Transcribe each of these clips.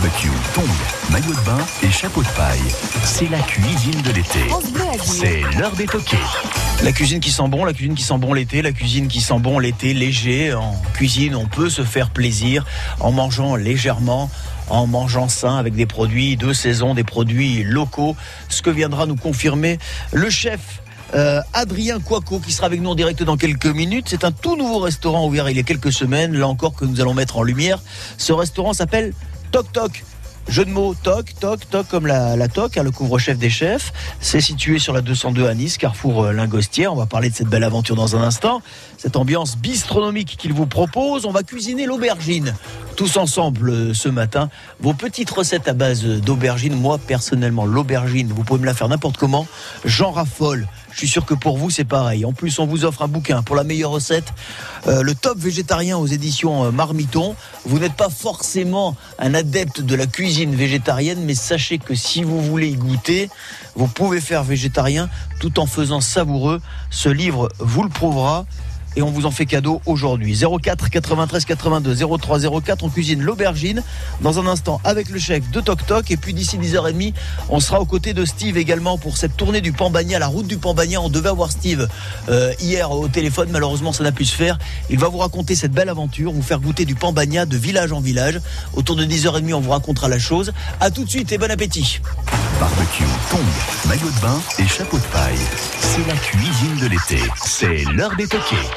Barbecue, tongs, maillot de bain et chapeau de paille. C'est la cuisine de l'été. C'est l'heure des toqués. La cuisine qui sent bon, la cuisine qui sent bon l'été, la cuisine qui sent bon l'été, léger. En cuisine, on peut se faire plaisir en mangeant légèrement en mangeant sain avec des produits de saison, des produits locaux. Ce que viendra nous confirmer le chef euh, Adrien Coaco qui sera avec nous en direct dans quelques minutes. C'est un tout nouveau restaurant ouvert il y a quelques semaines, là encore que nous allons mettre en lumière. Ce restaurant s'appelle Toc Toc. Jeu de mots, toc, toc, toc, comme la, la toc, hein, le couvre-chef des chefs. C'est situé sur la 202 à Nice, carrefour euh, Lingostière. On va parler de cette belle aventure dans un instant. Cette ambiance bistronomique qu'il vous propose. On va cuisiner l'aubergine tous ensemble euh, ce matin. Vos petites recettes à base d'aubergine. Moi, personnellement, l'aubergine, vous pouvez me la faire n'importe comment. J'en raffole. Je suis sûr que pour vous, c'est pareil. En plus, on vous offre un bouquin pour la meilleure recette, euh, le top végétarien aux éditions euh, Marmiton. Vous n'êtes pas forcément un adepte de la cuisine végétarienne, mais sachez que si vous voulez y goûter, vous pouvez faire végétarien tout en faisant savoureux. Ce livre vous le prouvera et on vous en fait cadeau aujourd'hui. 04 93 82 03 04, on cuisine l'aubergine dans un instant avec le chef de Toc Toc et puis d'ici 10h30, on sera aux côtés de Steve également pour cette tournée du Pambagna, la route du Pambagna. On devait avoir Steve euh, hier au téléphone, malheureusement ça n'a pu se faire. Il va vous raconter cette belle aventure, vous faire goûter du Pambagna de village en village. Autour de 10h30, on vous racontera la chose. À tout de suite et bon appétit. Barbecue, tongs, maillot de bain et chapeau de paille. C'est la cuisine de l'été. C'est l'heure des toqués.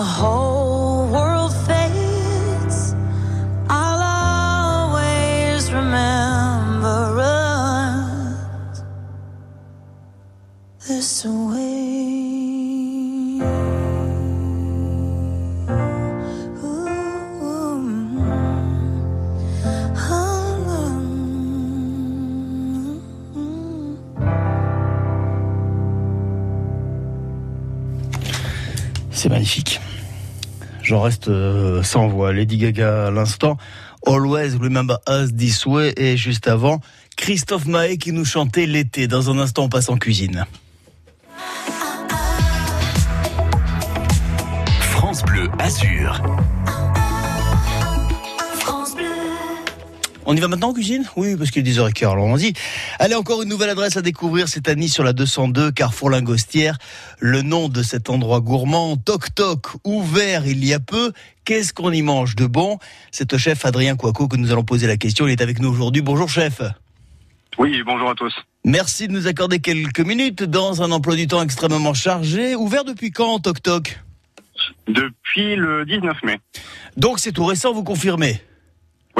The whole world fades. I'll always remember us this way. Ooh. Mm-hmm. Mm-hmm. C'est magnifique. J'en reste euh, sans voix. Lady Gaga à l'instant. Always Remember Us This Way. Et juste avant, Christophe Mahé qui nous chantait l'été. Dans un instant, on passe en cuisine. France Bleu Azur. On y va maintenant en cuisine? Oui, parce qu'il est 10h15, alors on dit. Allez, encore une nouvelle adresse à découvrir cette année sur la 202, Carrefour Lingostière. Le nom de cet endroit gourmand, Toc Toc, ouvert il y a peu. Qu'est-ce qu'on y mange de bon? C'est au chef Adrien Coaco que nous allons poser la question. Il est avec nous aujourd'hui. Bonjour chef. Oui, bonjour à tous. Merci de nous accorder quelques minutes dans un emploi du temps extrêmement chargé. Ouvert depuis quand, Toc Toc? Depuis le 19 mai. Donc c'est tout récent, vous confirmez?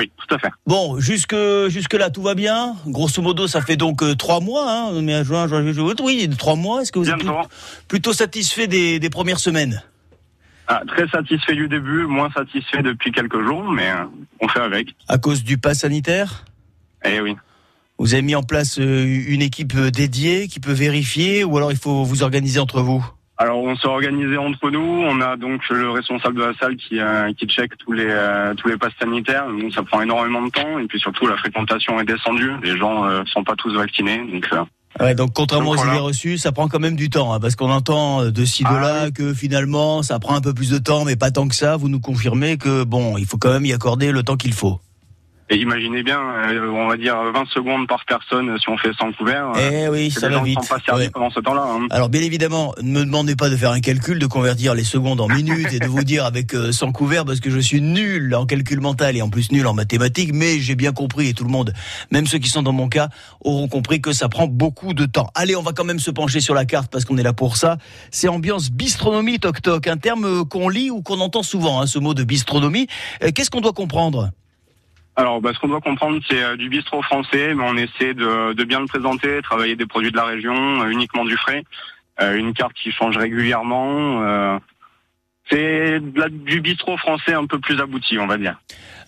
Oui, tout à fait. Bon, jusque jusque là tout va bien. Grosso modo, ça fait donc euh, trois mois, hein, mai, juin, juin, août. Oui, trois mois. Est-ce que vous êtes plutôt satisfait des, des premières semaines? Ah, très satisfait du début, moins satisfait depuis quelques jours, mais euh, on fait avec. à cause du pass sanitaire? Eh oui. Vous avez mis en place euh, une équipe dédiée qui peut vérifier, ou alors il faut vous organiser entre vous? Alors on s'est organisé entre nous. On a donc le responsable de la salle qui euh, qui check tous les euh, tous les passes sanitaires. Donc ça prend énormément de temps et puis surtout la fréquentation est descendue. Les gens euh, sont pas tous vaccinés, donc euh, Ouais, donc contrairement Donc, aux voilà. idées reçues, ça prend quand même du temps, hein, parce qu'on entend de ci de Ah là que finalement ça prend un peu plus de temps, mais pas tant que ça. Vous nous confirmez que bon, il faut quand même y accorder le temps qu'il faut. Et imaginez bien, euh, on va dire 20 secondes par personne si on fait sans couvert. euh, Eh oui, ça les va gens vite. sont pas servis Ouais. pendant ce temps-là. hein. Alors bien évidemment, ne me demandez pas de faire un calcul, de convertir les secondes en minutes et de vous dire avec euh, sans couvert parce que je suis nul en calcul mental et en plus nul en mathématiques, mais j'ai bien compris et tout le monde, même ceux qui sont dans mon cas, auront compris que ça prend beaucoup de temps. Allez, on va quand même se pencher sur la carte parce qu'on est là pour ça. C'est ambiance bistronomie toc toc, un terme euh, qu'on lit ou qu'on entend souvent, hein, ce mot de bistronomie. Euh, Qu'est-ce qu'on doit comprendre? Alors, bah, ce qu'on doit comprendre, c'est euh, du bistrot français, mais on essaie de, bien le présenter, travailler des produits de la région, euh, uniquement du frais, Euh, une carte qui change régulièrement. c'est du bistrot français un peu plus abouti, on va dire.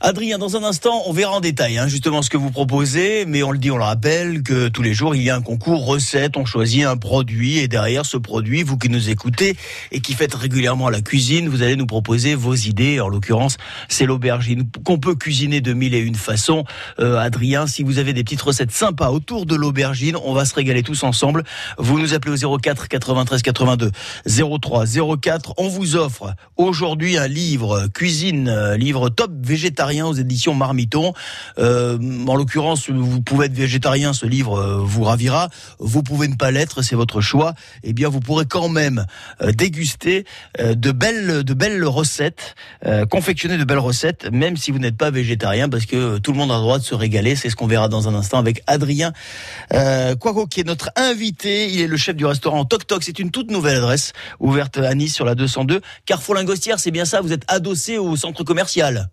Adrien, dans un instant, on verra en détail hein, justement ce que vous proposez, mais on le dit, on le rappelle, que tous les jours, il y a un concours recette, on choisit un produit, et derrière ce produit, vous qui nous écoutez et qui faites régulièrement la cuisine, vous allez nous proposer vos idées. En l'occurrence, c'est l'aubergine qu'on peut cuisiner de mille et une façons. Euh, Adrien, si vous avez des petites recettes sympas autour de l'aubergine, on va se régaler tous ensemble. Vous nous appelez au 04 93 82 03 04. On vous offre aujourd'hui un livre cuisine, euh, livre top végétarien aux éditions Marmiton. Euh, en l'occurrence, vous pouvez être végétarien, ce livre euh, vous ravira. Vous pouvez ne pas l'être, c'est votre choix. Eh bien, vous pourrez quand même euh, déguster de belles, de belles recettes, confectionner de belles recettes, même si vous n'êtes pas végétarien, parce que tout le monde a le droit de se régaler. C'est ce qu'on verra dans un instant avec Adrien euh, qui est notre invité. Il est le chef du restaurant Toc Toc. C'est une toute nouvelle adresse ouverte à Nice sur la 202. Carrefour Lingostière, c'est bien ça. Vous êtes adossé au centre commercial.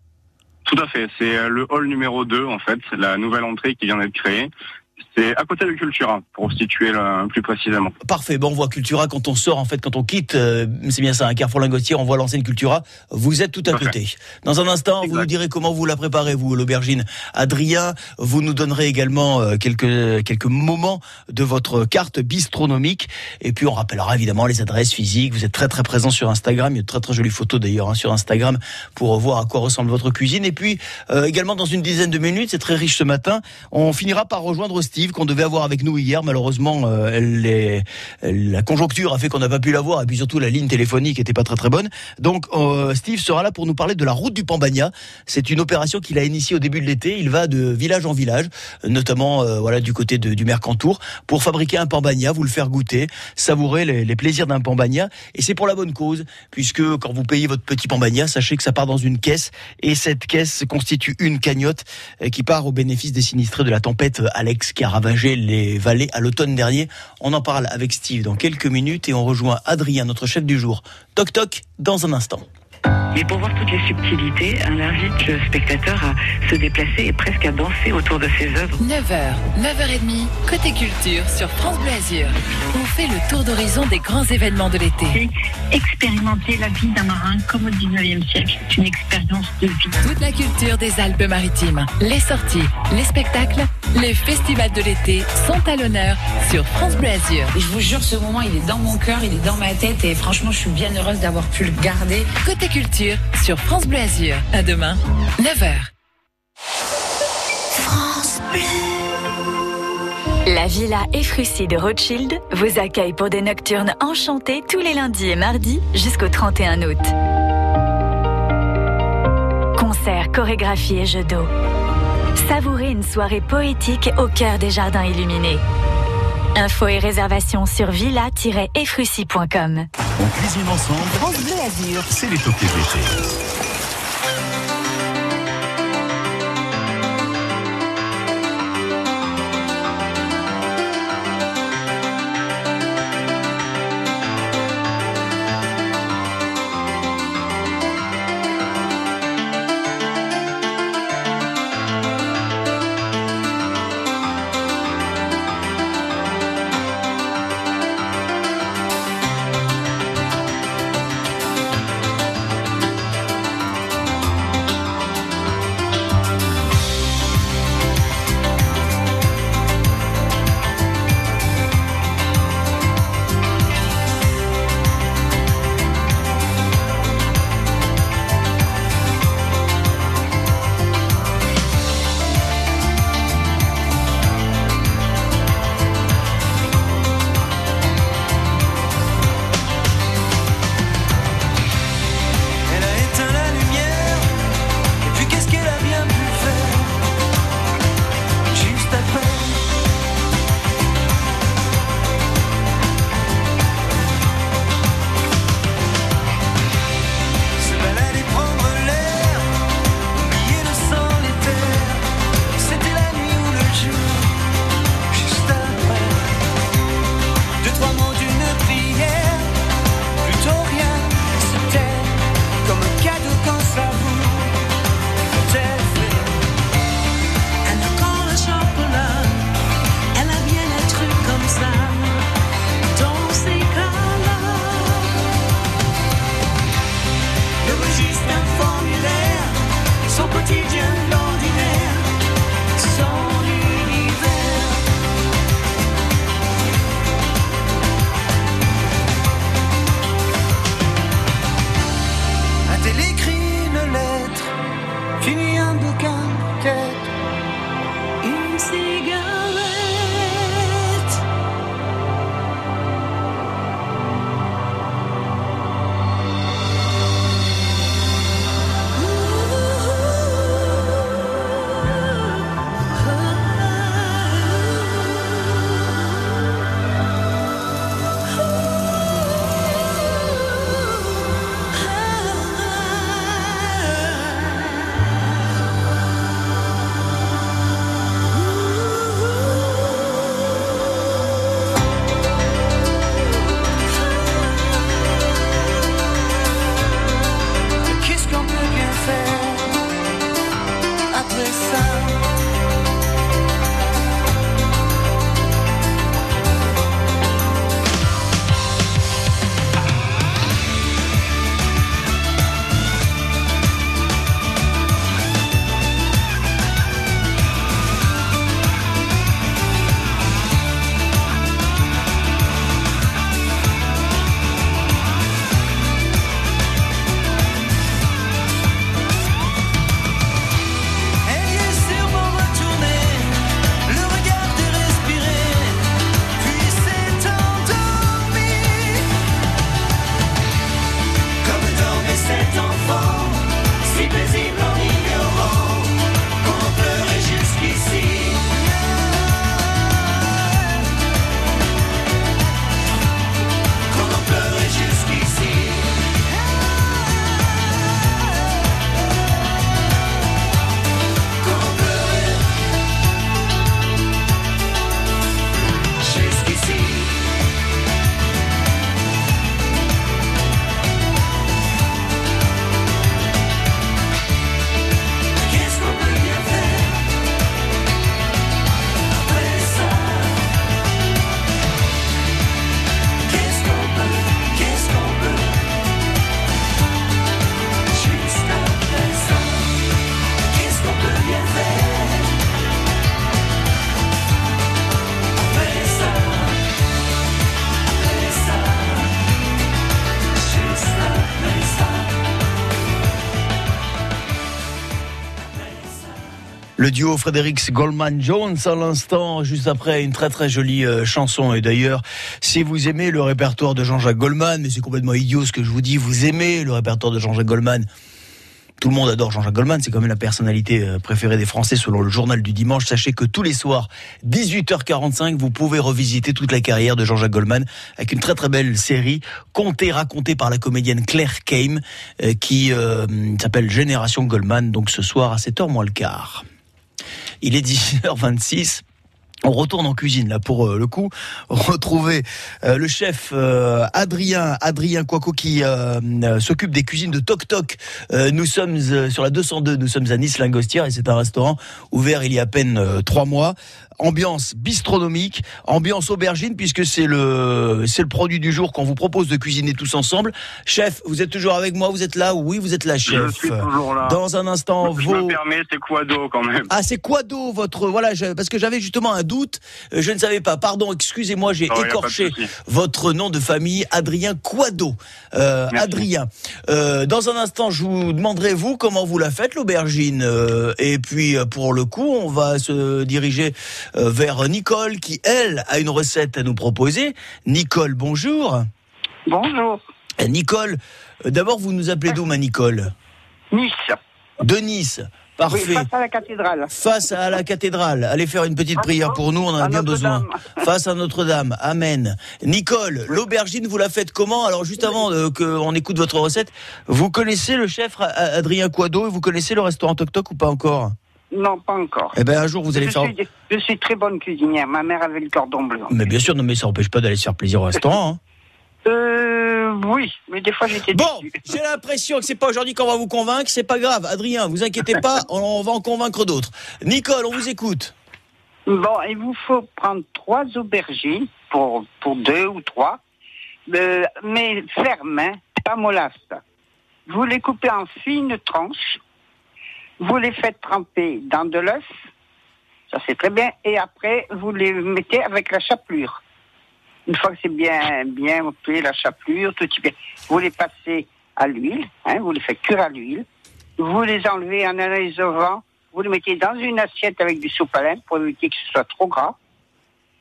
Tout à fait. C'est euh, le hall numéro 2, en fait, la nouvelle entrée qui vient d'être créée. C'est à côté de Cultura, pour situer là, plus précisément. Parfait. Bon, on voit Cultura quand on sort, en fait, quand on quitte, euh, c'est bien ça, un Carrefour Lingostière, on voit l'ancienne Cultura. Vous êtes tout à Parfait. côté. Dans un instant, vous nous direz comment vous la préparez, vous, l'aubergine. Adrien, vous nous donnerez également euh, quelques, quelques moments de votre carte bistronomique. Et puis, on rappellera évidemment les adresses physiques. Vous êtes très, très présent sur Instagram. Il y a de très, très jolies photos d'ailleurs hein, sur Instagram pour voir à quoi ressemble votre cuisine. Et puis, euh, également dans une dizaine de minutes, c'est très riche ce matin, on finira par rejoindre Steve qu'on devait avoir avec nous hier. Malheureusement, euh, elle- la conjoncture a fait qu'on n'a pas pu la voir et puis surtout la ligne téléphonique était pas très très bonne. Donc euh, Steve sera là pour nous parler de la route du Pambagna. C'est une opération qu'il a initiée au début de l'été. Il va de village en village, notamment euh, voilà du côté du Mercantour, pour fabriquer un Pambagna, vous le faire goûter, savourer les, les plaisirs d'un Pambagna. Et c'est pour la bonne cause, puisque quand vous payez votre petit Pambagna, sachez que ça part dans une caisse et cette caisse constitue une cagnotte euh, qui part au bénéfice des sinistrés de la tempête euh, Alex qui a ravagé les vallées à l'automne dernier. On en parle avec Steve dans quelques minutes et on rejoint Adrien, notre chef du jour. Toc toc dans un instant. Et pour voir toutes les subtilités, on invite le spectateur à se déplacer et presque à danser autour de ses œuvres. 9h, 9h30, côté culture sur France Bleu Azur. On fait le tour d'horizon des grands événements de l'été. expérimenter la vie d'un marin comme au 19e siècle. C'est une expérience de vie. Toute la culture des Alpes-Maritimes, les sorties, les spectacles, les festivals de l'été sont à l'honneur sur France Bleu Azur. Et je vous jure, ce moment, il est dans mon cœur, il est dans ma tête et franchement, je suis bien heureuse d'avoir pu le garder. Côté culture sur France Bleu Azur. À demain, 9h. La Villa Efrussi de Rothschild vous accueille pour des nocturnes enchantés tous les lundis et mardis jusqu'au 31 août. Concerts, chorégraphies et jeux d'eau. Savourez une soirée poétique au cœur des jardins illuminés. Infos et réservations sur villa-efrussi.com. On cuisine ensemble, France Bleu Azur. c'est les toqués de Le duo Fredericks Goldman Jones à l'instant, juste après une très très jolie euh, chanson. Et d'ailleurs, si vous aimez le répertoire de Jean-Jacques Goldman, mais c'est complètement idiot ce que je vous dis, vous aimez le répertoire de Jean-Jacques Goldman. Tout le monde adore Jean-Jacques Goldman, c'est quand même la personnalité euh, préférée des Français selon le journal du dimanche. Sachez que tous les soirs, 18h45, vous pouvez revisiter toute la carrière de Jean-Jacques Goldman avec une très très belle série contée, racontée par la comédienne Claire Kame euh, qui s'appelle Génération Goldman. Donc ce soir à 7h moins le quart. Il est 10h26. On retourne en cuisine là pour euh, le coup retrouver euh, le chef euh, Adrien Adrien Coaco qui euh, s'occupe des cuisines de Toc Toc. Nous sommes sur la 202, nous sommes à Nice Lingostière et c'est un restaurant ouvert il y a à peine trois mois. Ambiance bistronomique, ambiance aubergine puisque c'est le c'est le produit du jour qu'on vous propose de cuisiner tous ensemble. Chef, vous êtes toujours avec moi, vous êtes là? Oui, vous êtes là, chef. Je suis toujours là. Dans un instant, Je vos me permets, c'est quoi d'eau quand même ah, c'est quoi d'eau votre voilà je- parce que j'avais justement un doute, euh, je ne savais pas. Pardon, excusez-moi, j'ai écorché votre nom de famille, Adrien Quado. Euh. Adrien. Euh, dans un instant, je vous demanderai vous comment vous la faites l'aubergine. Euh, et puis euh, pour le coup, on va se diriger vers Nicole qui elle a une recette à nous proposer. Nicole, bonjour. Bonjour. Euh, Nicole, euh, d'abord vous nous appelez d'où ma Nicole? Nice. De Nice. Parfait. Oui, face à la cathédrale. face à la cathédrale. Allez faire une petite prière pour nous, on en a À bien besoin. Face à Notre-Dame. Amen. Nicole, l'aubergine, vous la faites comment? Alors juste avant euh, qu'on écoute votre recette, vous connaissez le chef Adrien Quado et vous connaissez le restaurant Toc Toc ou pas encore? Non, pas encore. Eh ben un jour vous allez je, faire... suis, je suis très bonne cuisinière. Ma mère avait le cordon bleu. Mais bien sûr, non mais ça n'empêche pas d'aller se faire plaisir au restaurant. hein. Euh, oui, mais des fois j'étais Bon, j'ai l'impression que c'est pas aujourd'hui qu'on va vous convaincre, c'est pas grave. Adrien, vous inquiétez pas, on, on va en convaincre d'autres. Nicole, on vous écoute. Bon, il vous faut prendre trois aubergines pour, pour deux ou trois, euh, mais fermes, hein, pas mollasses. Vous les coupez en fines tranches, vous les faites tremper dans de l'œuf, ça c'est très bien, et après vous les mettez avec la chapelure. Une fois que c'est bien, bien la chapelure, tout est bien, vous les passez à l'huile, hein, vous les faites cuire à l'huile, vous les enlevez en au vent, vous les mettez dans une assiette avec du soupe à pour éviter que ce soit trop gras.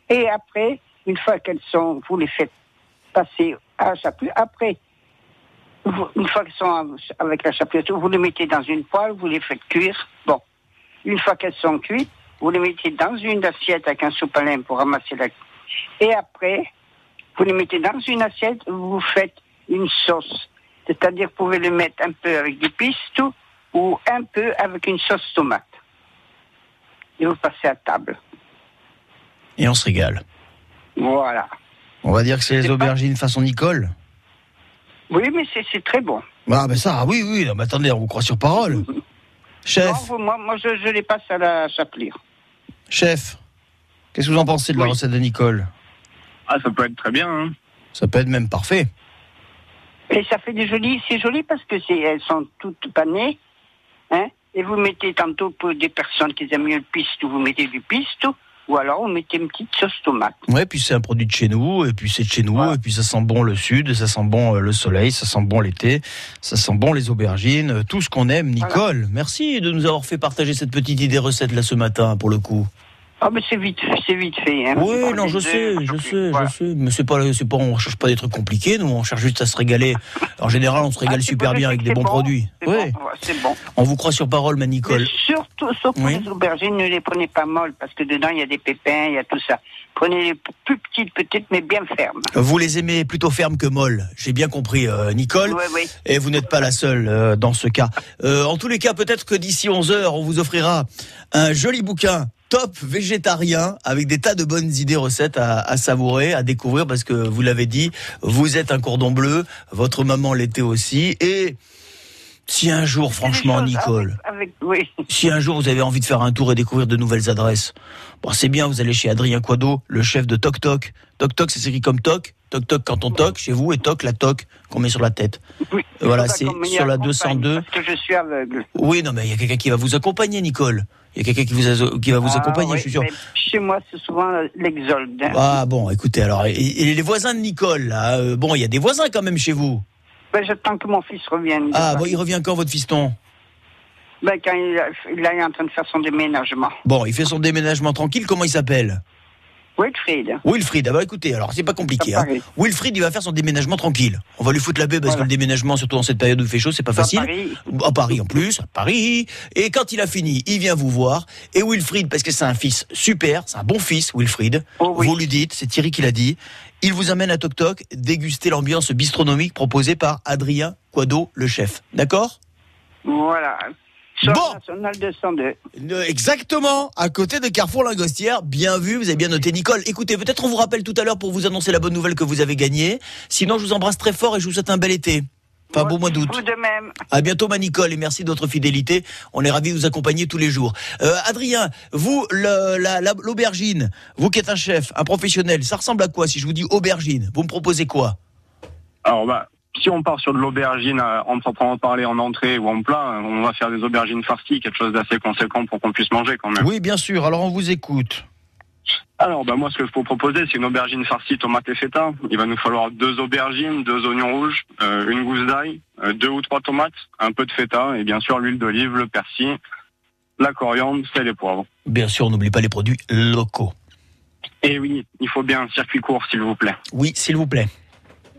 Et après, une fois qu'elles sont, vous les faites passer à la chapelure. Après, une fois qu'elles sont avec la chapelure, vous les mettez dans une poêle, vous les faites cuire. Bon, une fois qu'elles sont cuites, vous les mettez dans une assiette avec un soupe à lin pour ramasser la. Et après, vous les mettez dans une assiette, vous faites une sauce. C'est-à-dire, vous pouvez le mettre un peu avec du pistou ou un peu avec une sauce tomate. Et vous passez à table. Et on se régale. Voilà. On va dire que c'est les aubergines façon Nicole. Oui, mais c'est c'est très bon. Ah ben ça, oui, oui, non, mais attendez, on vous croit sur parole. Chef, Non, vous- moi, moi, je, je les passe à la chapelure. chef, qu'est-ce que vous en pensez de la Oui. recette de Nicole? Ah, ça peut être très bien. Hein. Ça peut être même parfait. Et ça fait des jolis, c'est joli parce que c'est, elles sont toutes panées, hein. Et vous mettez tantôt pour des personnes qui aiment mieux le pistou, vous mettez du pistou, ou alors vous mettez une petite sauce tomate. Ouais, puis c'est un produit de chez nous, et puis c'est de chez nous, et puis ça sent bon le sud, ça sent bon euh, le soleil, ça sent bon l'été, ça sent bon les aubergines, euh, tout ce qu'on aime. Nicole, merci de nous avoir fait partager cette petite idée recette là ce matin, pour le coup. Ah, mais c'est vite, c'est vite fait, hein. Oui, non, je sais, je sais, voilà. je sais, mais c'est pas, c'est pas, on cherche pas des trucs compliqués, nous, on cherche juste à se régaler. En général, on se régale Ah, super bien avec des bons bon, produits. Oui, bon, c'est bon. on vous croit sur parole, ma Nicole. Mais surtout, sauf Oui. les aubergines, ne les prenez pas molles, parce que dedans, il y a des pépins, il y a tout ça. Prenez les plus petites, petites, mais bien fermes. Vous les aimez plutôt fermes que molles, j'ai bien compris, euh, Nicole. Oui, oui. Et vous n'êtes pas la seule euh, dans ce cas. Euh, en tous les cas, peut-être que d'ici 11 heures, on vous offrira un joli bouquin top végétarien avec des tas de bonnes idées recettes à, à savourer, à découvrir parce que vous l'avez dit, vous êtes un cordon bleu, votre maman l'était aussi et si un jour, franchement, Nicole, Avec, oui. si un jour vous avez envie de faire un tour et découvrir de nouvelles adresses, bon, c'est bien, vous allez chez Adrien Quado, le chef de Toc Toc. Toc Toc, c'est écrit comme Toc. Toc Toc quand on toque chez vous et Toc la toc qu'on met sur la tête. oui. Voilà, c'est sur la accompagne, 202. Parce que je suis aveugle. Oui, non, mais il y a quelqu'un qui va vous accompagner, Nicole. Il y a quelqu'un qui, vous a- qui va vous Ah, accompagner, oui, je suis sûr. Chez moi, c'est souvent l'exolde. hein. Ah bon, écoutez, alors, et, et les voisins de Nicole, là, euh, bon, il y a des voisins quand même chez vous. Ben, J'attends que mon fils revienne. Ah bon, il revient quand, votre fiston? Ben, quand il, il est en train de faire son déménagement. Bon, il fait son déménagement tranquille. Comment il s'appelle? Wilfried. Wilfried. Ah bah écoutez, alors c'est pas compliqué. Hein. Wilfried, il va faire son déménagement tranquille. On va lui foutre la baie parce que le déménagement, surtout dans cette période où il fait chaud, c'est pas facile. Paris. À Paris en plus, à Paris. Et quand il a fini, il vient vous voir. Et Wilfried, parce que c'est un fils super, c'est un bon fils, Wilfried. Vous lui dites, c'est Thierry qui l'a dit. Il vous amène à Toc Toc déguster l'ambiance bistronomique proposée par Adrien Quado, le chef. D'accord? Voilà. Sur la nationale 202. Euh, Exactement, à côté de Carrefour Lingostière. Bien vu, vous avez bien noté Nicole. Écoutez, peut-être on vous rappelle tout à l'heure pour vous annoncer la bonne nouvelle que vous avez gagnée. Sinon, je vous embrasse très fort et je vous souhaite un bel été. Enfin, beau mois d'août. Vous de même. À bientôt, ma Nicole, et merci de votre fidélité. On est ravis de vous accompagner tous les jours. Euh, Adrien, vous, le- la- la- l'aubergine, vous qui êtes un chef, un professionnel, ça ressemble à quoi si je vous dis aubergine? Vous me proposez quoi? Alors, bah, si on part sur de l'aubergine euh, en proprement parler en entrée ou en plat, euh, on va faire des aubergines farcies, quelque chose d'assez conséquent pour qu'on puisse manger quand même. Oui, bien sûr. Alors, on vous écoute. Alors, bah, moi, ce que je peux vous proposer, c'est une aubergine farcie tomate et feta. Il va nous falloir deux aubergines, deux oignons rouges, euh, une gousse d'ail, euh, deux ou trois tomates, un peu de feta et bien sûr l'huile d'olive, le persil, la coriandre, sel et poivre. Bien sûr, on n'oublie pas les produits locaux. Et oui, il faut bien un circuit court, s'il vous plaît. Oui, s'il vous plaît.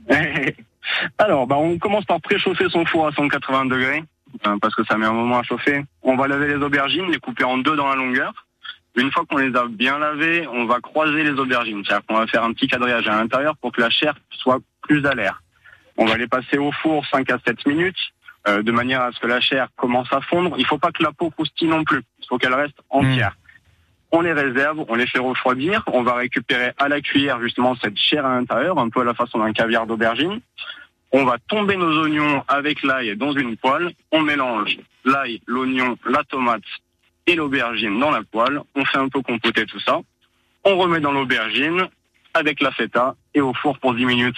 Alors, bah, on commence par préchauffer son four à 180 degrés, euh, parce que ça met un moment à chauffer. On va laver les aubergines, les couper en deux dans la longueur. Une fois qu'on les a bien lavées, on va croiser les aubergines. C'est-à-dire qu'on va faire un petit quadrillage à l'intérieur pour que la chair soit plus à l'air. On va les passer au four 5 à 7 minutes, euh, de manière à ce que la chair commence à fondre. Il faut pas que la peau croustille non plus. Il faut qu'elle reste entière. On les réserve, on les fait refroidir. On va récupérer à la cuillère justement cette chair à l'intérieur, un peu à la façon d'un caviar d'aubergine. On va tomber nos oignons avec l'ail dans une poêle. On mélange l'ail, l'oignon, la tomate et l'aubergine dans la poêle. On fait un peu compoter tout ça. On remet dans l'aubergine avec la feta et au four pour 10 minutes.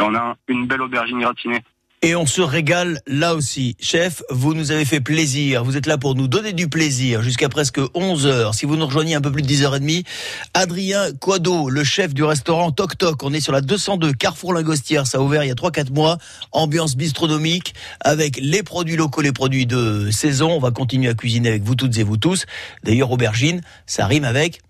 Et on a une belle aubergine gratinée. Et on se régale là aussi. Chef, vous nous avez fait plaisir. Vous êtes là pour nous donner du plaisir jusqu'à presque 11 heures. Si vous nous rejoignez un peu plus de 10h30, Adrien Quado, le chef du restaurant Toc Toc. On est sur la 202 Carrefour Lingostière. Ça a ouvert il y a 3-4 mois. Ambiance bistronomique avec les produits locaux, les produits de saison. On va continuer à cuisiner avec vous toutes et vous tous. D'ailleurs, aubergine, ça rime avec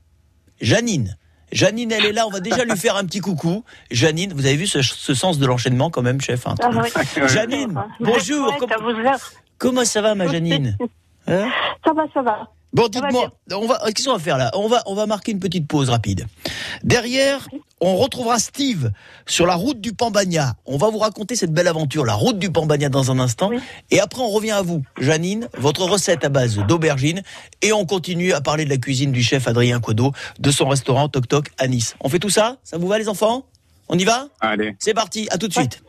Janine. Janine, elle est là, on va déjà lui faire un petit coucou. Janine, vous avez vu ce, ce sens de l'enchaînement quand même, chef hein Ah oui. Janine, bonjour. Ouais, Comment ça va, ma Janine Hein Ça va, ça va. Bon, dites-moi, on va, qu'est-ce qu'on va faire là? On va, on va marquer une petite pause rapide. Derrière, on retrouvera Steve sur la route du Pambagna. On va vous raconter cette belle aventure, la route du Pambagna dans un instant. Et après, on revient à vous, Janine, votre recette à base d'aubergine. Et on continue à parler de la cuisine du chef Adrien Quado, de son restaurant Toc Toc à Nice. On fait tout ça? Ça vous va, les enfants? On y va? Allez. C'est parti, à tout de suite.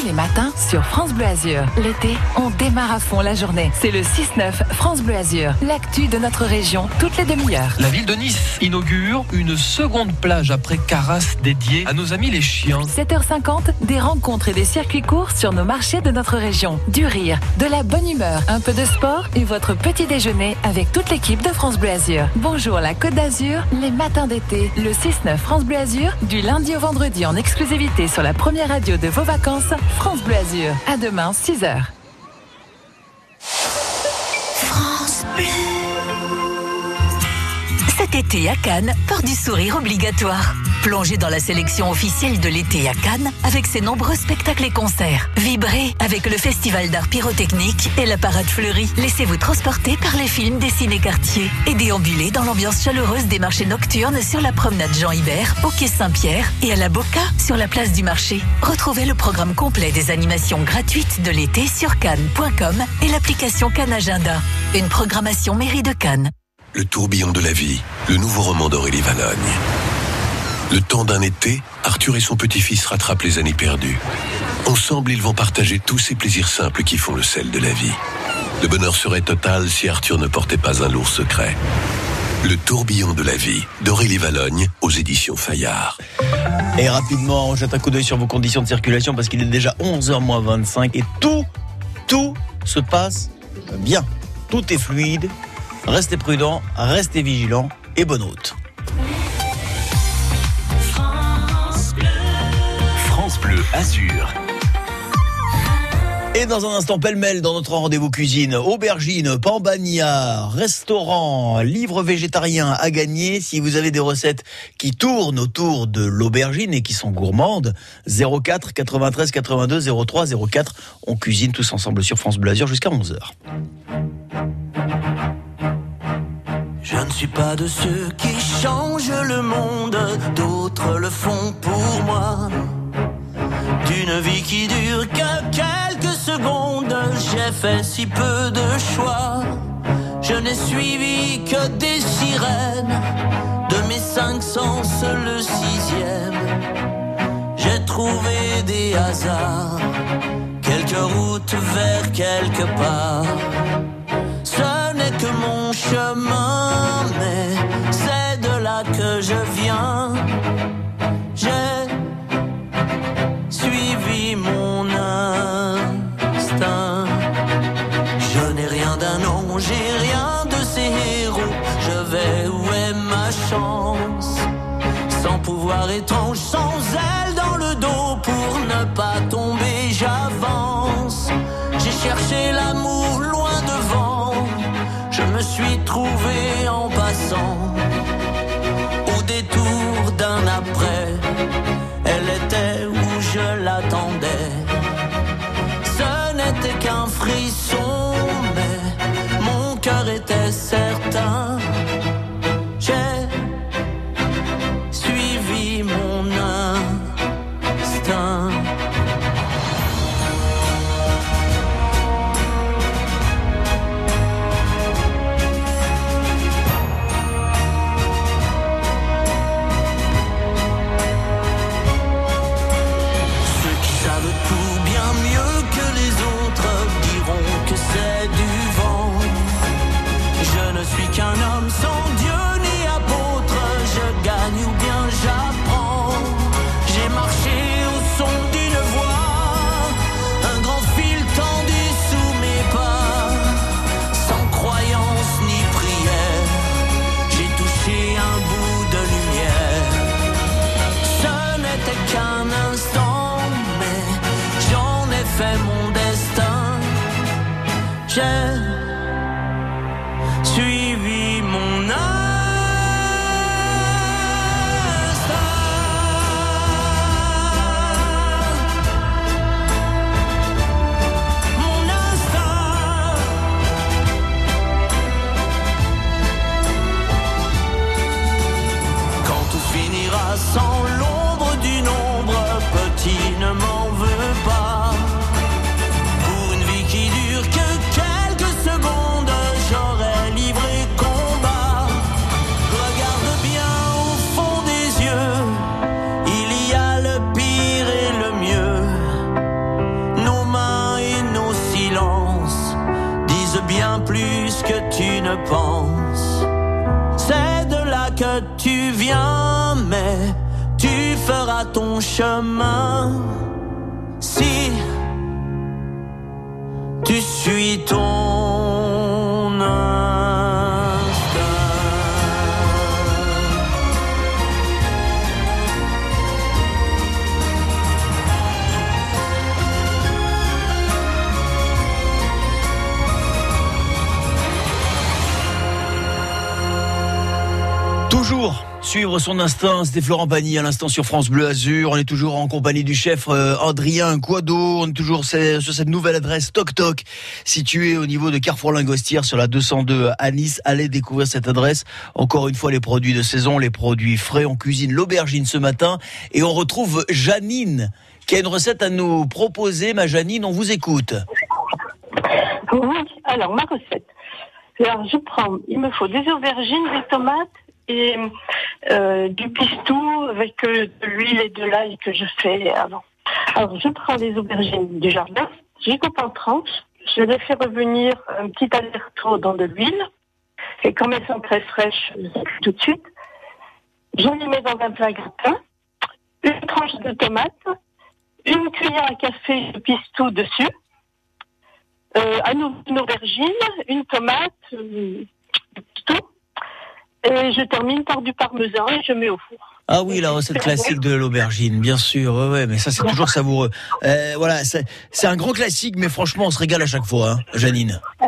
Tous les matins sur France Bleu Azur. L'été, on démarre à fond la journée. C'est le 6-9 France Bleu Azur. L'actu de notre région, toutes les demi-heures. La ville de Nice inaugure une seconde plage après Carras dédiée à nos amis les chiens. 7h50, des rencontres et des circuits courts sur nos marchés de notre région. Du rire, de la bonne humeur, un peu de sport et votre petit déjeuner avec toute l'équipe de France Bleu Azur. Bonjour la Côte d'Azur, les matins d'été, le 6-9 France Bleu Azur, du lundi au vendredi en exclusivité sur la première radio de vos vacances, France Bleu Azur. À demain, 6h. France Bleu. Cet été à Cannes, port du sourire obligatoire. Plongez dans la sélection officielle de l'été à Cannes avec ses nombreux spectacles et concerts. Vibrez avec le festival d'art pyrotechnique et la parade fleurie. Laissez-vous transporter par les films des ciné-quartiers et déambulez dans l'ambiance chaleureuse des marchés nocturnes sur la promenade Jean Hibert, au quai Saint-Pierre et à la Boca sur la place du marché. Retrouvez le programme complet des animations gratuites de l'été sur cannes.com et l'application Cannes Agenda. Une programmation mairie de Cannes. Le tourbillon de la vie, le nouveau roman d'Aurélie Valogne. Le temps d'un été, Arthur et son petit-fils rattrapent les années perdues. Ensemble, ils vont partager tous ces plaisirs simples qui font le sel de la vie. Le bonheur serait total si Arthur ne portait pas un lourd secret. Le tourbillon de la vie d'Aurélie Valogne aux éditions Fayard. Et rapidement, on jette un coup d'œil sur vos conditions de circulation parce qu'il est déjà 11h moins 25 et tout, tout se passe bien. Tout est fluide. Restez prudents, restez vigilants et bonne route. Bleu. Et dans un instant, pêle-mêle dans notre rendez-vous cuisine, aubergine, pambagna, restaurant, livre végétarien à gagner. Si vous avez des recettes qui tournent autour de l'aubergine et qui sont gourmandes, 04 93 82 03 04. On cuisine tous ensemble sur France Bleu Azur jusqu'à 11h. Je ne suis pas de ceux qui changent le monde, d'autres le font pour moi. D'une vie qui dure que quelques secondes, j'ai fait si peu de choix. Je n'ai suivi que des sirènes, de mes cinq sens le sixième. J'ai trouvé des hasards, quelques routes vers quelque part. Ce n'est que mon chemin, mais c'est de là que je viens. J'ai rien de ces héros. Je vais où est ma chance? Sans pouvoir étrange, sans aile dans le dos pour ne pas tomber, j'avance. J'ai cherché l'amour loin devant. Je me suis trouvé en passant son instinct, c'était Florent Pagny à l'instant sur France Bleu Azur. On est toujours en compagnie du chef euh, Adrien Quado. On est toujours sur cette nouvelle adresse Toc Toc, située au niveau de Carrefour Lingostière sur la 202 à Nice. Allez découvrir cette adresse. Encore une fois, les produits de saison, les produits frais. On cuisine l'aubergine ce matin et on retrouve Janine qui a une recette à nous proposer. Ma Janine, on vous écoute. Alors ma recette. Alors je prends, il me faut des aubergines, des tomates et euh, du pistou avec euh, de l'huile et de l'ail que je fais avant. Alors je prends les aubergines du jardin, je les coupe en tranches, je les fais revenir un petit aller-retour dans de l'huile et comme elles sont très fraîches, tout de suite. Je les mets dans un plat gratin, une tranche de tomate, une cuillère à café de pistou dessus euh, une aubergine, une tomate, euh. Et je termine par du parmesan et je mets au four. Ah oui, la recette classique de l'aubergine, bien sûr. Ouais, mais ça c'est toujours savoureux. Euh, voilà, c'est un grand classique, mais franchement, on se régale à chaque fois, hein, Janine. Euh,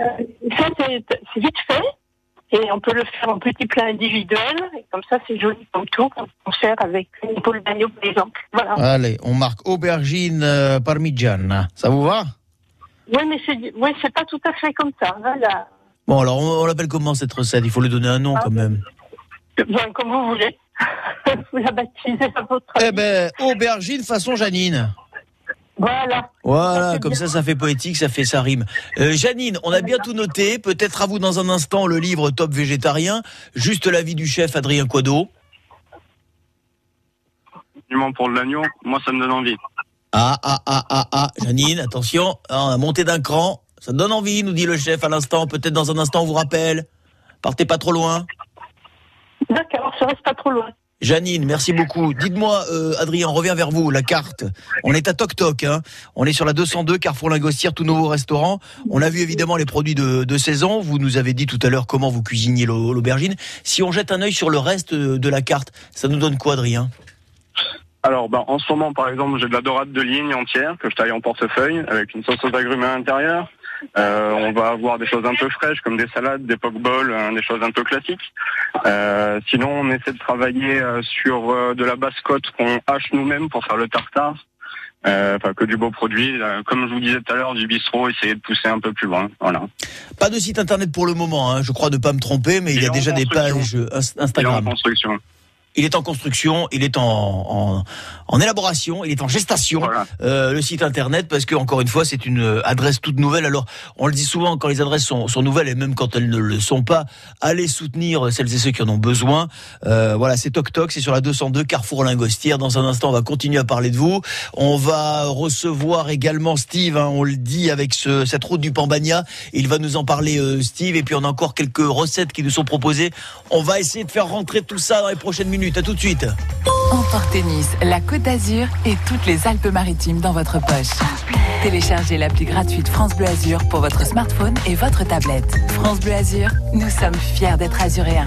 ça, c'est vite fait. Et on peut le faire en petits plats individuels. Et comme ça, c'est joli comme tout. On peut faire avec une épaule d'agneau, par exemple. Voilà. Allez, on marque aubergine euh, parmigiana. Ça vous va? Oui, mais c'est ouais, c'est pas tout à fait comme ça. Voilà. Bon, alors on, on l'appelle comment cette recette? Il faut lui donner un nom quand même. Ben, comme vous voulez. vous la baptisez à votre Eh ben, aubergine façon Janine. Voilà. Voilà, comme ça, ça fait poétique, ça fait ça rime. Euh, Janine, on a bien tout noté. Peut-être à vous dans un instant le livre Top végétarien. Juste l'avis du chef Adrien Quado. Pour l'agneau, moi, ça me donne envie. Ah, ah, ah, ah, ah, Janine, attention, ah, on a monté d'un cran. Ça donne envie, nous dit le chef à l'instant. Peut-être dans un instant, on vous rappelle. Partez pas trop loin. D'accord, je reste pas trop loin. Janine, merci beaucoup. Dites-moi, euh, Adrien, on revient vers vous, la carte. On est à Toc Toc, hein. on est sur la 202, Carrefour Lingostière, tout nouveau restaurant. On a vu évidemment les produits de, de saison. Vous nous avez dit tout à l'heure comment vous cuisiniez l'au- l'aubergine. Si on jette un œil sur le reste de de la carte, ça nous donne quoi, Adrien? Alors, ben, en ce moment, par exemple, j'ai de la dorade de ligne entière que je taille en portefeuille avec une sauce aux agrumes à l'intérieur. Euh, on va avoir des choses un peu fraîches comme des salades, des pokeballs, hein, des choses un peu classiques. Euh, sinon, on essaie de travailler euh, sur euh, de la basse-côte qu'on hache nous-mêmes pour faire le tartare. Euh, Enfin, que du beau produit. Euh, Comme je vous disais tout à l'heure, du bistrot, essayer de pousser un peu plus loin. Voilà. Pas de site internet pour le moment, hein. je crois ne pas me tromper, mais il y a déjà des pages construction. euh, Ins- Il est en Instagram. construction. Il est en construction, il est en, en, en élaboration, il est en gestation, euh, le site internet, parce que encore une fois, c'est une euh, adresse toute nouvelle. Alors, on le dit souvent, quand les adresses sont, sont nouvelles, et même quand elles ne le sont pas, allez soutenir celles et ceux qui en ont besoin. Euh, voilà, c'est Toc Toc, c'est sur la 202, Carrefour Lingostière. Dans un instant, on va continuer à parler de vous. On va recevoir également Steve, hein, on le dit, avec ce, cette route du Pambagna. Il va nous en parler, euh, Steve, et puis on a encore quelques recettes qui nous sont proposées. On va essayer de faire rentrer tout ça dans les prochaines minutes. À tout de suite. Nice, la Côte d'Azur et toutes les Alpes-Maritimes dans votre poche. Téléchargez l'appli gratuite France Bleu Azur pour votre smartphone et votre tablette. France Bleu Azur, nous sommes fiers d'être azuréens.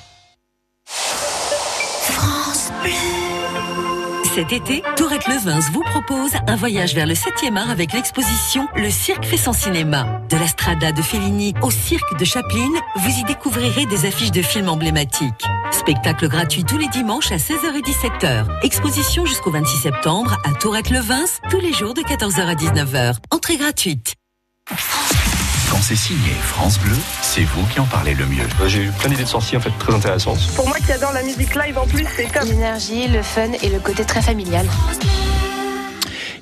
Cet été, Tourette Levins vous propose un voyage vers le 7e art avec l'exposition Le Cirque fait son cinéma. De la Strada de Fellini au Cirque de Chaplin, vous y découvrirez des affiches de films emblématiques. Spectacle gratuit tous les dimanches à 16h et 17h. Exposition jusqu'au 26 septembre à Tourette Levins, tous les jours de 14h à 19h. Entrée gratuite. Quand c'est signé France Bleu, c'est vous qui en parlez le mieux. J'ai eu plein d'idées de sorties en fait très intéressantes. Pour moi qui adore la musique live en plus, c'est top. L'énergie, le fun et le côté très familial.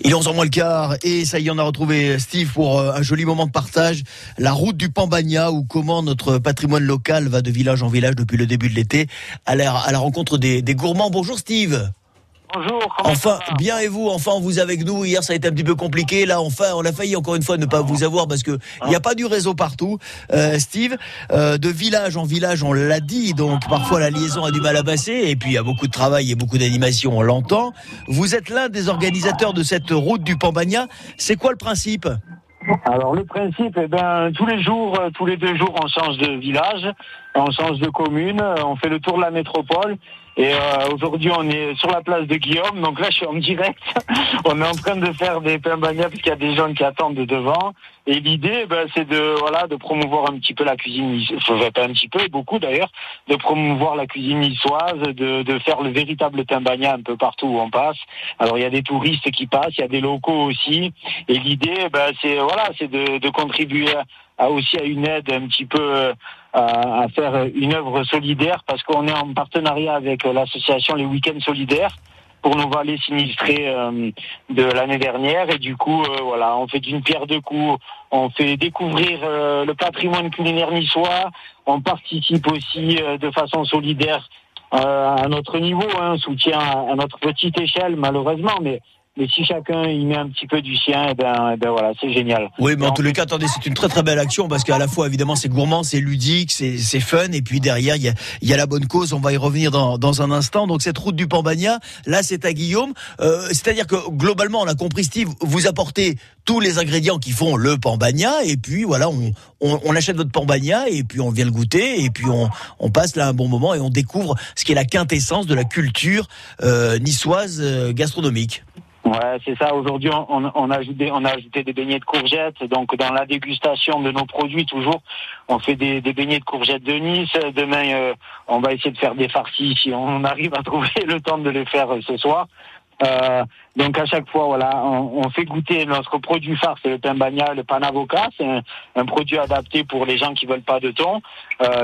Il est 11h moins le quart et ça y est, on a retrouvé Steve pour euh, un joli moment de partage. La route du Pambagna ou comment notre patrimoine local va de village en village depuis le début de l'été à la, à la rencontre des, des gourmands. Bonjour Steve. Bonjour. Enfin, bien et vous, enfin vous avec nous. Hier ça a été un petit peu compliqué. Là enfin on a failli encore une fois ne pas vous avoir parce que il n'y a pas du réseau partout. Euh, Steve, euh, de village en village on l'a dit, donc parfois la liaison a du mal à passer et puis il y a beaucoup de travail et beaucoup d'animation, on l'entend. Vous êtes l'un des organisateurs de cette route du Pambagna. C'est quoi le principe? Alors le principe, eh ben, tous les jours, euh, tous les deux jours, on change de village, on change de commune, euh, on fait le tour de la métropole. Et euh, aujourd'hui, on est sur la place de Guillaume. Donc là, je suis en direct. on est en train de faire des pains bagnats parce qu'il y a des gens qui attendent de devant. Et l'idée, ben, c'est de voilà, de promouvoir un petit peu la cuisine, enfin, un petit peu, beaucoup d'ailleurs, de promouvoir la cuisine niçoise, de, de faire le véritable bagnat un peu partout où on passe. Alors il y a des touristes qui passent, il y a des locaux aussi. Et l'idée, ben, c'est voilà, c'est de, de contribuer à aussi à une aide un petit peu euh, à, faire une œuvre solidaire parce qu'on est en partenariat avec l'association Les Week-ends Solidaires. pour nos vallées sinistrées euh, de l'année dernière. Et du coup, euh, voilà, on fait d'une pierre deux coups. On fait découvrir euh, le patrimoine culinaire niçois. On participe aussi de façon solidaire à notre niveau, hein, soutien à, à notre petite échelle, malheureusement, mais mais si chacun y met un petit peu du sien, eh ben, eh ben voilà, c'est génial. Oui, mais en tous les cas, attendez, c'est une très très belle action parce qu'à la fois, évidemment, c'est gourmand, c'est ludique, c'est fun, et puis derrière, il y a, il y a la bonne cause. On va y revenir dans, dans un instant. Donc cette route du Pambagna, là, c'est à Guillaume. Euh, C'est-à-dire que globalement, on a compris, Steve, vous apportez tous les ingrédients qui font le Pambagna, et puis voilà, on, on, on achète votre Pambagna, et puis on vient le goûter, et puis on, on passe là un bon moment et on découvre ce qui est la quintessence de la culture euh, niçoise euh, gastronomique. Ouais, c'est ça. Aujourd'hui, on, on, a ajouté, des beignets de courgettes. Donc, dans la dégustation de nos produits, toujours, on fait des, beignets de courgettes de Nice. Demain, euh, on va essayer de faire des farcis si on arrive à trouver le temps de les faire euh, ce soir. Euh, donc à chaque fois, voilà, on, on fait goûter notre produit phare, c'est le pain bagna, le pan avocat. C'est un, produit adapté pour les gens qui veulent pas de thon,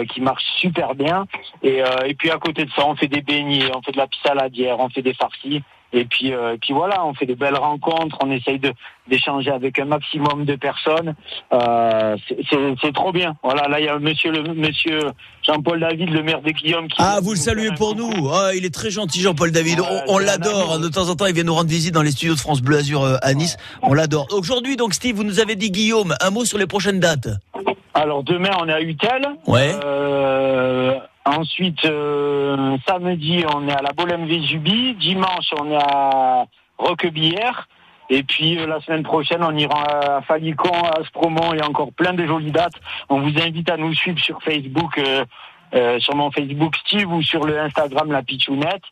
qui marche super bien. Et, et puis à côté de ça, on fait des beignets, on fait de la saladière, on fait des farcis. Et puis, euh, et puis voilà, on fait des belles rencontres, on essaye de d'échanger avec un maximum de personnes. Euh, c'est- trop bien. Voilà, là il y a Monsieur le Monsieur Jean-Paul David, le maire de Guillaume, qui Ah, vous le saluez pour nous. Ah, il est très gentil, Jean-Paul David. On, on l'adore. De temps en temps, il vient nous rendre visite dans les studios de France Bleu Azur euh, à Nice. On l'adore. Aujourd'hui, donc, Steve, vous nous avez dit, Guillaume, un mot sur les prochaines dates. Alors demain on est à Utel. Ouais. Euh, ensuite euh, samedi on est à la Bolème Vésubie. Dimanche on est à Roquebillière. Et puis euh, la semaine prochaine on ira à Falicon, à Aspromont et encore plein de jolies dates. On vous invite à nous suivre sur Facebook. euh, euh, sur mon Facebook Steve ou sur le Instagram La Pichounette.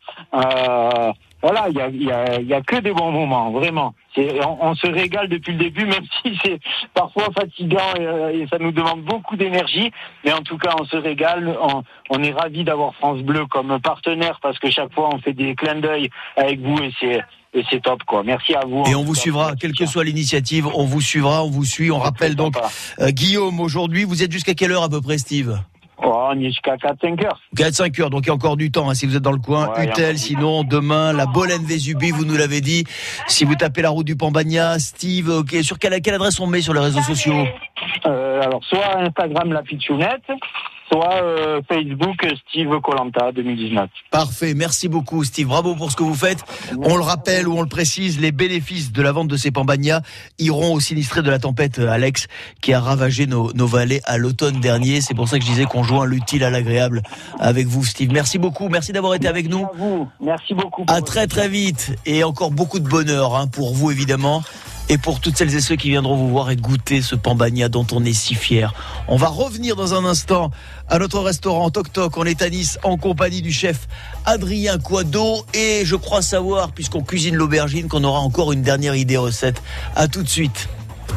Voilà, il y a, il y, a, il y a que des bons moments, vraiment. On, on se régale depuis le début, même si c'est parfois fatigant et, euh, et ça nous demande beaucoup d'énergie. Mais en tout cas, on se régale. On, on est ravis d'avoir France Bleu comme partenaire parce que chaque fois, on fait des clins d'œil avec vous et c'est et c'est top quoi. Merci à vous. Et on vous suivra, quelle que soit l'initiative, on vous suivra, on vous suit. On rappelle donc, euh, Guillaume, aujourd'hui, vous êtes jusqu'à quelle heure à peu près, Steve? Oh, on est jusqu'à 4-5 heures. 4-5 heures, donc il y a encore du temps hein, si vous êtes dans le coin. Ouais, Utel, sinon demain, la Bolène Vésubie, vous nous l'avez dit. Si vous tapez la route du Pambagna, Steve, ok, sur quelle, quelle adresse on met sur les réseaux sociaux? Euh, alors, soit Instagram La Pichounette, soit euh, Facebook Steve Colanta 2019. Parfait, merci beaucoup Steve, bravo pour ce que vous faites. On le rappelle ou on le précise, les bénéfices de la vente de ces pambagnas iront aux sinistrés de la tempête euh, Alex qui a ravagé nos, nos vallées à l'automne dernier. C'est pour ça que je disais qu'on joint l'utile à l'agréable avec vous Steve. Merci beaucoup, merci d'avoir été avec nous. À vous, merci beaucoup. À très très vite et encore beaucoup de bonheur hein, pour vous évidemment et pour toutes celles et ceux qui viendront vous voir et goûter ce pambagna dont on est si fier. On va revenir dans un instant à notre restaurant Toc Toc. On est à Nice en compagnie du chef Adrien Quado et je crois savoir, puisqu'on cuisine l'aubergine, qu'on aura encore une dernière idée recette. À tout de suite.